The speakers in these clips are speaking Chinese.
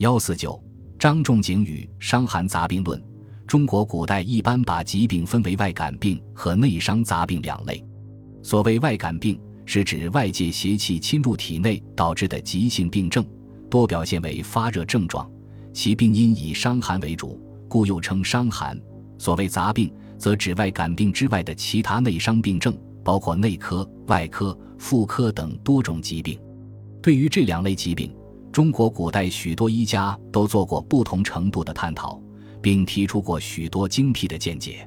幺四九，张仲景与《伤寒杂病论》。中国古代一般把疾病分为外感病和内伤杂病两类。所谓外感病，是指外界邪气侵入体内导致的急性病症，多表现为发热症状，其病因以伤寒为主，故又称伤寒。所谓杂病，则指外感病之外的其他内伤病症，包括内科、外科、妇科等多种疾病。对于这两类疾病，中国古代许多医家都做过不同程度的探讨。并提出过许多精辟的见解，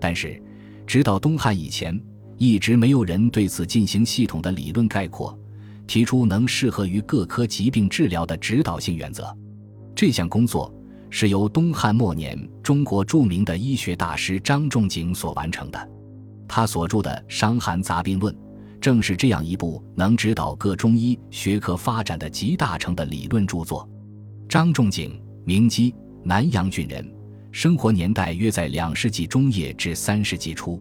但是，直到东汉以前，一直没有人对此进行系统的理论概括，提出能适合于各科疾病治疗的指导性原则。这项工作是由东汉末年中国著名的医学大师张仲景所完成的。他所著的《伤寒杂病论》，正是这样一部能指导各中医学科发展的集大成的理论著作。张仲景，名基。南阳郡人，生活年代约在两世纪中叶至三世纪初。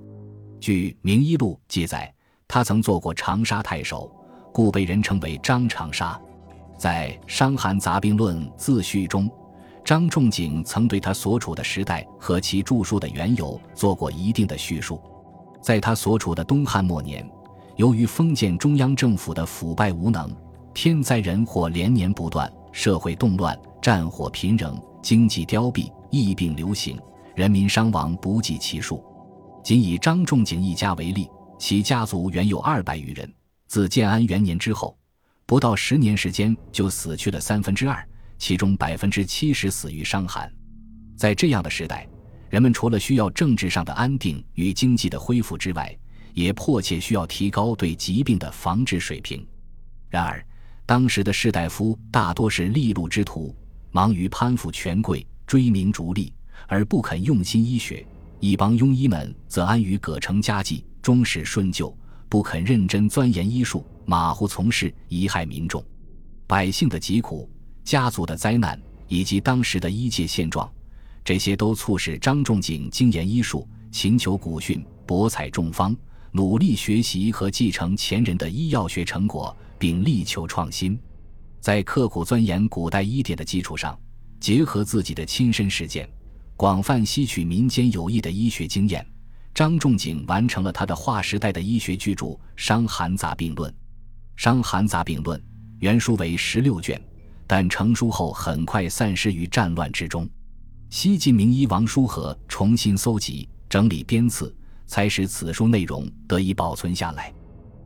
据《名医录》记载，他曾做过长沙太守，故被人称为张长沙。在《伤寒杂病论》自序中，张仲景曾对他所处的时代和其著述的缘由做过一定的叙述。在他所处的东汉末年，由于封建中央政府的腐败无能，天灾人祸连年不断，社会动乱，战火频仍。经济凋敝，疫病流行，人民伤亡不计其数。仅以张仲景一家为例，其家族原有二百余人。自建安元年之后，不到十年时间就死去了三分之二，其中百分之七十死于伤寒。在这样的时代，人们除了需要政治上的安定与经济的恢复之外，也迫切需要提高对疾病的防治水平。然而，当时的士大夫大多是利禄之徒。忙于攀附权贵、追名逐利，而不肯用心医学；一帮庸医们则安于葛城家计，终始顺旧，不肯认真钻研医术，马虎从事，贻害民众。百姓的疾苦、家族的灾难，以及当时的医界现状，这些都促使张仲景精研医术，勤求古训，博采众方，努力学习和继承前人的医药学成果，并力求创新。在刻苦钻研古代医典的基础上，结合自己的亲身实践，广泛吸取民间有益的医学经验，张仲景完成了他的划时代的医学巨著《伤寒杂病论》。《伤寒杂病论》原书为十六卷，但成书后很快散失于战乱之中。西晋名医王叔和重新搜集、整理、编次，才使此书内容得以保存下来。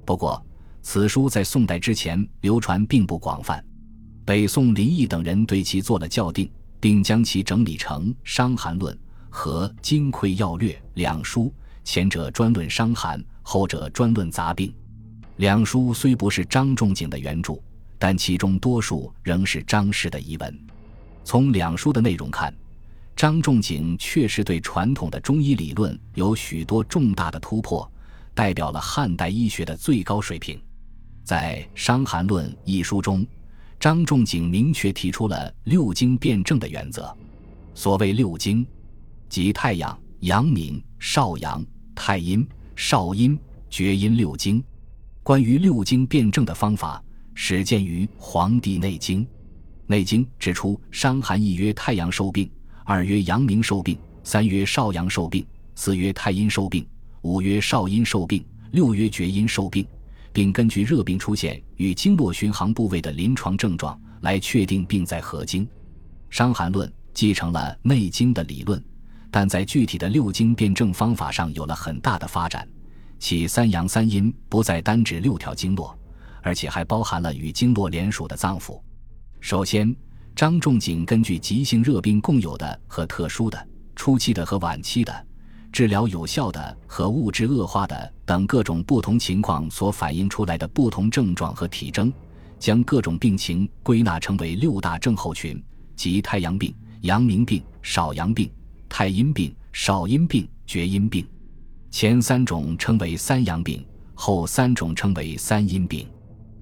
不过，此书在宋代之前流传并不广泛，北宋林毅等人对其做了校订，并将其整理成《伤寒论》和《金匮要略》两书，前者专论伤寒，后者专论杂病。两书虽不是张仲景的原著，但其中多数仍是张氏的遗文。从两书的内容看，张仲景确实对传统的中医理论有许多重大的突破，代表了汉代医学的最高水平。在《伤寒论》一书中，张仲景明确提出了六经辩证的原则。所谓六经，即太阳、阳明、少阳、太阴、少阴、厥阴六经。关于六经辩证的方法，始见于《黄帝内经》。内经指出，伤寒一曰太阳受病，二曰阳明受病，三曰少阳受病，四曰太阴受病，五曰少阴受病，六曰厥阴受病。并根据热病出现与经络巡航部位的临床症状来确定病在何经。《伤寒论》继承了《内经》的理论，但在具体的六经辨证方法上有了很大的发展。其三阳三阴不再单指六条经络，而且还包含了与经络连属的脏腑。首先，张仲景根据急性热病共有的和特殊的、初期的和晚期的。治疗有效的和物质恶化的等各种不同情况所反映出来的不同症状和体征，将各种病情归纳成为六大症候群，即太阳病、阳明病、少阳病、太阴病、少阴病、厥阴病。前三种称为三阳病，后三种称为三阴病。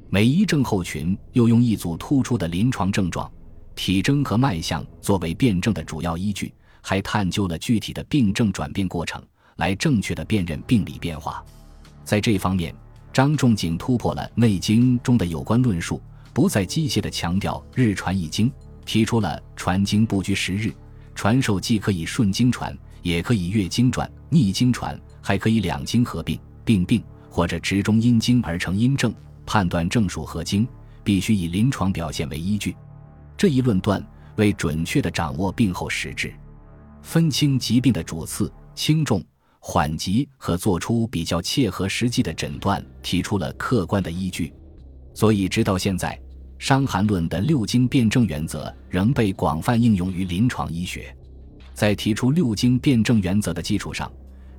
每一症候群又用一组突出的临床症状、体征和脉象作为辩证的主要依据。还探究了具体的病症转变过程，来正确的辨认病理变化。在这方面，张仲景突破了《内经》中的有关论述，不再机械的强调日传一经，提出了传经不拘十日，传授既可以顺经传，也可以月经传、逆经传，还可以两经合并、并并或者直中阴经而成阴证，判断正属何经，必须以临床表现为依据。这一论断为准确地掌握病后实质，分清疾病的主次、轻重、缓急和做出比较切合实际的诊断提出了客观的依据。所以，直到现在，《伤寒论》的六经辩证原则仍被广泛应用于临床医学。在提出六经辩证原则的基础上，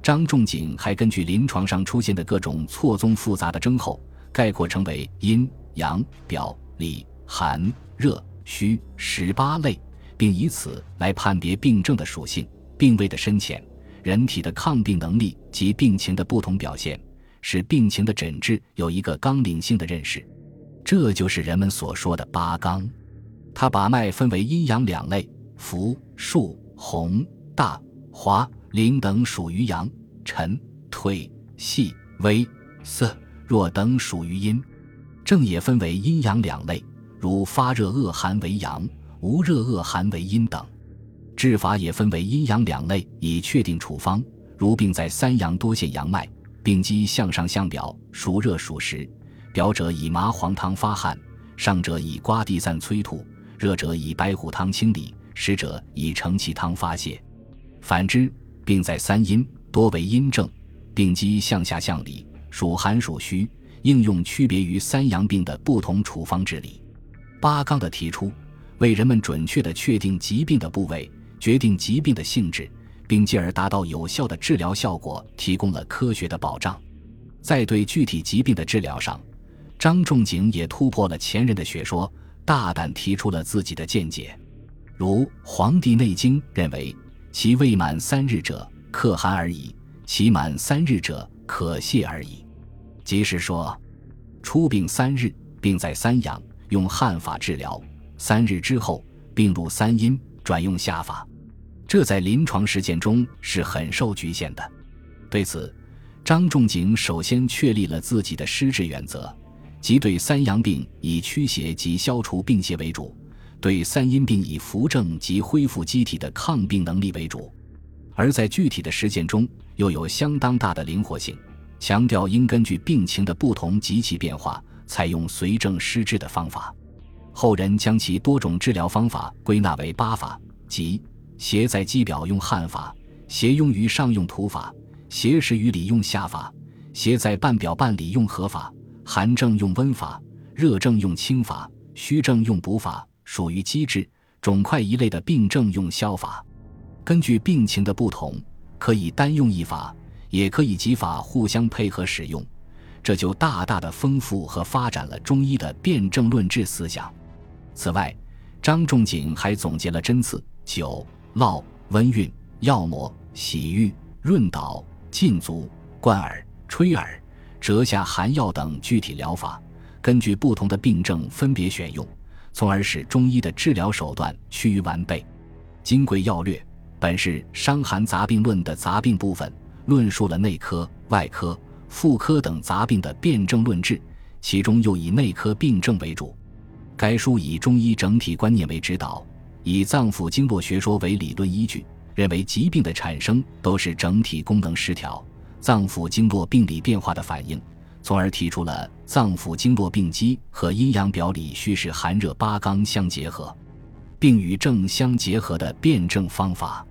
张仲景还根据临床上出现的各种错综复杂的症候，概括成为阴、阳、表、里、寒、热。虚十八类，并以此来判别病症的属性、病位的深浅、人体的抗病能力及病情的不同表现，使病情的诊治有一个纲领性的认识。这就是人们所说的八纲。他把脉分为阴阳两类，浮、数、红、大、滑、灵等属于阳，沉、退、细、微、涩、弱等属于阴，正也分为阴阳两类。如发热恶寒为阳，无热恶寒为阴等，治法也分为阴阳两类，以确定处方。如病在三阳多陷阳脉，病机向上向表，属热属实。表者以麻黄汤发汗，上者以瓜地散催吐，热者以白虎汤清理，实者以承气汤发泄。反之，病在三阴，多为阴症，病机向下向里，属寒属虚，应用区别于三阳病的不同处方治理。八纲的提出，为人们准确地确定疾病的部位，决定疾病的性质，并进而达到有效的治疗效果，提供了科学的保障。在对具体疾病的治疗上，张仲景也突破了前人的学说，大胆提出了自己的见解。如《黄帝内经》认为，其未满三日者，可汗而已；其满三日者，可泻而已。即是说，出病三日，病在三阳。用汗法治疗，三日之后病入三阴，转用下法，这在临床实践中是很受局限的。对此，张仲景首先确立了自己的施治原则，即对三阳病以驱邪及消除病邪为主，对三阴病以扶正及恢复机体的抗病能力为主。而在具体的实践中，又有相当大的灵活性，强调应根据病情的不同及其变化。采用随症施治的方法，后人将其多种治疗方法归纳为八法，即邪在肌表用汗法，邪用于上用土法，邪实于里用下法，邪在半表半里用和法，寒症用温法，热症用清法，虚症用补法，属于积滞肿块一类的病症用消法。根据病情的不同，可以单用一法，也可以几法互相配合使用。这就大大的丰富和发展了中医的辩证论治思想。此外，张仲景还总结了针刺、灸、烙、温熨、药抹、洗浴、润导、浸足、灌耳、吹耳、折下寒药等具体疗法，根据不同的病症分别选用，从而使中医的治疗手段趋于完备。《金匮要略》本是《伤寒杂病论》的杂病部分，论述了内科、外科。妇科等杂病的辨证论治，其中又以内科病症为主。该书以中医整体观念为指导，以脏腑经络学说为理论依据，认为疾病的产生都是整体功能失调、脏腑经络病理变化的反应，从而提出了脏腑经络病机和阴阳表里虚实寒热八纲相结合，并与症相结合的辨证方法。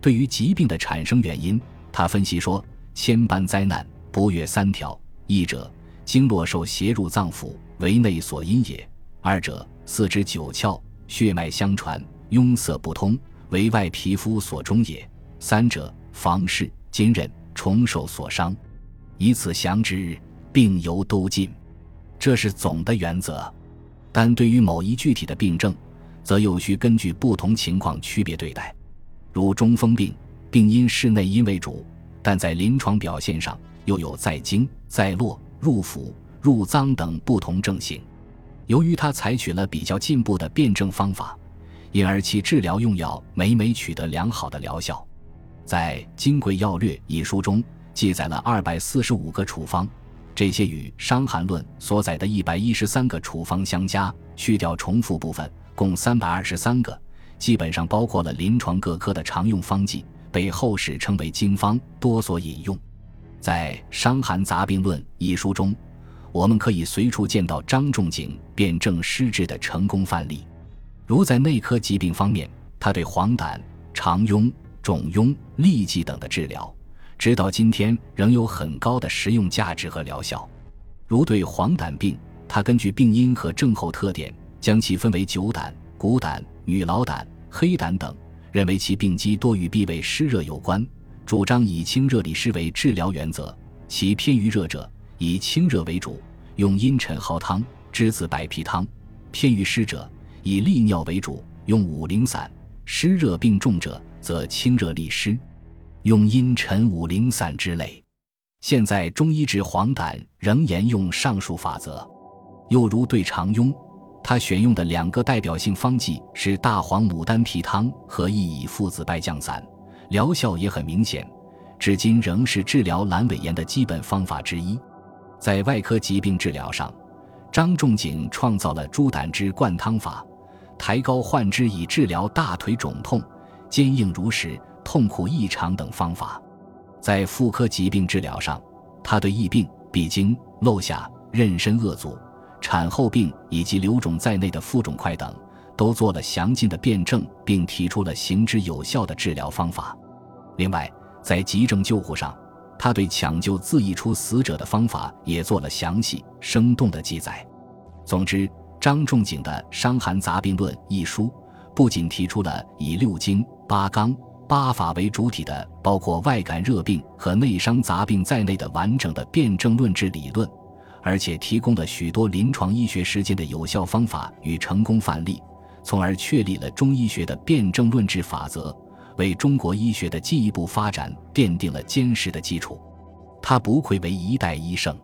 对于疾病的产生原因，他分析说：千般灾难。不越三条：一者经络受邪入脏腑，为内所因也；二者四肢九窍血脉相传，壅塞不通，为外皮肤所中也；三者房事筋韧虫受所伤，以此详之，病由都尽。这是总的原则，但对于某一具体的病症，则又需根据不同情况区别对待。如中风病，病因室内因为主，但在临床表现上。又有在经、在络、入腑、入脏等不同症型。由于他采取了比较进步的辩证方法，因而其治疗用药每每取得良好的疗效。在《金匮要略》一书中，记载了二百四十五个处方，这些与《伤寒论》所载的一百一十三个处方相加，去掉重复部分，共三百二十三个，基本上包括了临床各科的常用方剂，被后世称为经方，多所引用。在《伤寒杂病论》一书中，我们可以随处见到张仲景辨证施治的成功范例。如在内科疾病方面，他对黄疸、肠痈、肿痈、痢疾等的治疗，直到今天仍有很高的实用价值和疗效。如对黄疸病，他根据病因和症候特点，将其分为酒胆、骨胆、女老胆、黑胆等，认为其病机多与脾胃湿热有关，主张以清热利湿为治疗原则。其偏于热者，以清热为主，用茵陈蒿汤、栀子白皮汤；偏于湿者，以利尿为主，用五苓散；湿热病重者，则清热利湿，用茵陈五苓散之类。现在中医治黄疸仍沿用上述法则。又如对肠痈，他选用的两个代表性方剂是大黄牡丹皮汤和薏苡附子败酱散，疗效也很明显，至今仍是治疗阑尾炎的基本方法之一。在外科疾病治疗上，张仲景创造了猪胆汁灌汤法，抬高患肢以治疗大腿肿痛、坚硬如石、痛苦异常等方法。在妇科疾病治疗上，他对疫病、闭经、漏下、妊娠恶阻。产后病以及瘤肿在内的腹肿块等，都做了详尽的辩证，并提出了行之有效的治疗方法。另外，在急症救护上，他对抢救自缢出死者的方法也做了详细生动的记载。总之，张仲景的《伤寒杂病论》一书，不仅提出了以六经、八纲、八法为主体的包括外感热病和内伤杂病在内的完整的辩证论治理论。而且提供了许多临床医学实践的有效方法与成功范例，从而确立了中医学的辩证论治法则，为中国医学的进一步发展奠定了坚实的基础。他不愧为一代医圣。